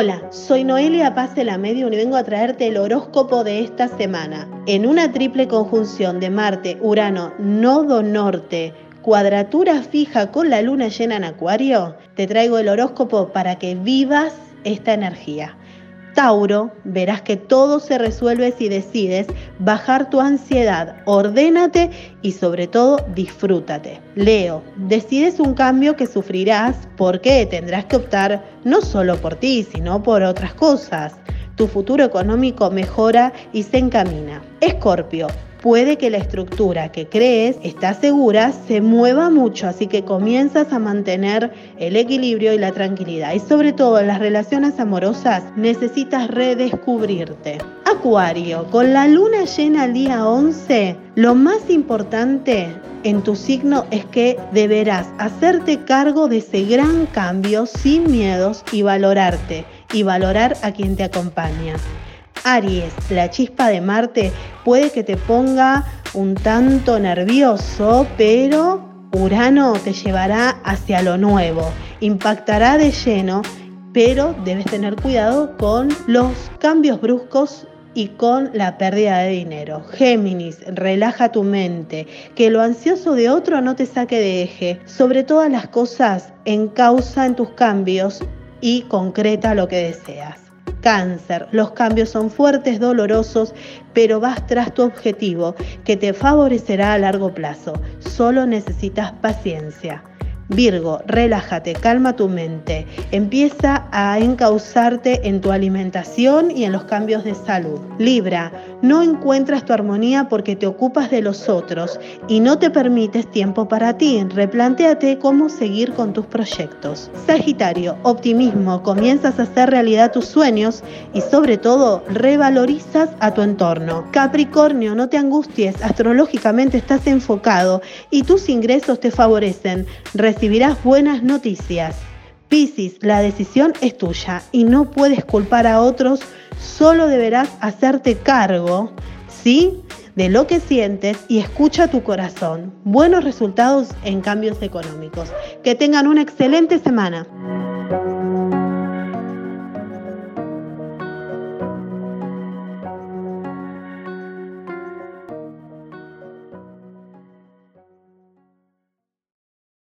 Hola, soy Noelia Paz de la Medium y vengo a traerte el horóscopo de esta semana. En una triple conjunción de Marte, Urano, Nodo Norte, cuadratura fija con la luna llena en Acuario, te traigo el horóscopo para que vivas esta energía. Tauro, verás que todo se resuelve si decides bajar tu ansiedad, ordénate y sobre todo disfrútate. Leo, decides un cambio que sufrirás porque tendrás que optar no solo por ti, sino por otras cosas. Tu futuro económico mejora y se encamina. Escorpio, puede que la estructura que crees está segura se mueva mucho, así que comienzas a mantener el equilibrio y la tranquilidad. Y sobre todo en las relaciones amorosas necesitas redescubrirte. Acuario, con la luna llena el día 11, lo más importante en tu signo es que deberás hacerte cargo de ese gran cambio sin miedos y valorarte y valorar a quien te acompaña. Aries, la chispa de Marte puede que te ponga un tanto nervioso, pero Urano te llevará hacia lo nuevo, impactará de lleno, pero debes tener cuidado con los cambios bruscos y con la pérdida de dinero. Géminis, relaja tu mente, que lo ansioso de otro no te saque de eje. Sobre todas las cosas, encausa en tus cambios y concreta lo que deseas cáncer. Los cambios son fuertes, dolorosos, pero vas tras tu objetivo que te favorecerá a largo plazo. Solo necesitas paciencia. Virgo, relájate, calma tu mente, empieza a encauzarte en tu alimentación y en los cambios de salud. Libra, no encuentras tu armonía porque te ocupas de los otros y no te permites tiempo para ti. Replantéate cómo seguir con tus proyectos. Sagitario, optimismo, comienzas a hacer realidad tus sueños y sobre todo revalorizas a tu entorno. Capricornio, no te angusties, astrológicamente estás enfocado y tus ingresos te favorecen recibirás buenas noticias. Piscis, la decisión es tuya y no puedes culpar a otros, solo deberás hacerte cargo, ¿sí? De lo que sientes y escucha tu corazón. Buenos resultados en cambios económicos. Que tengan una excelente semana.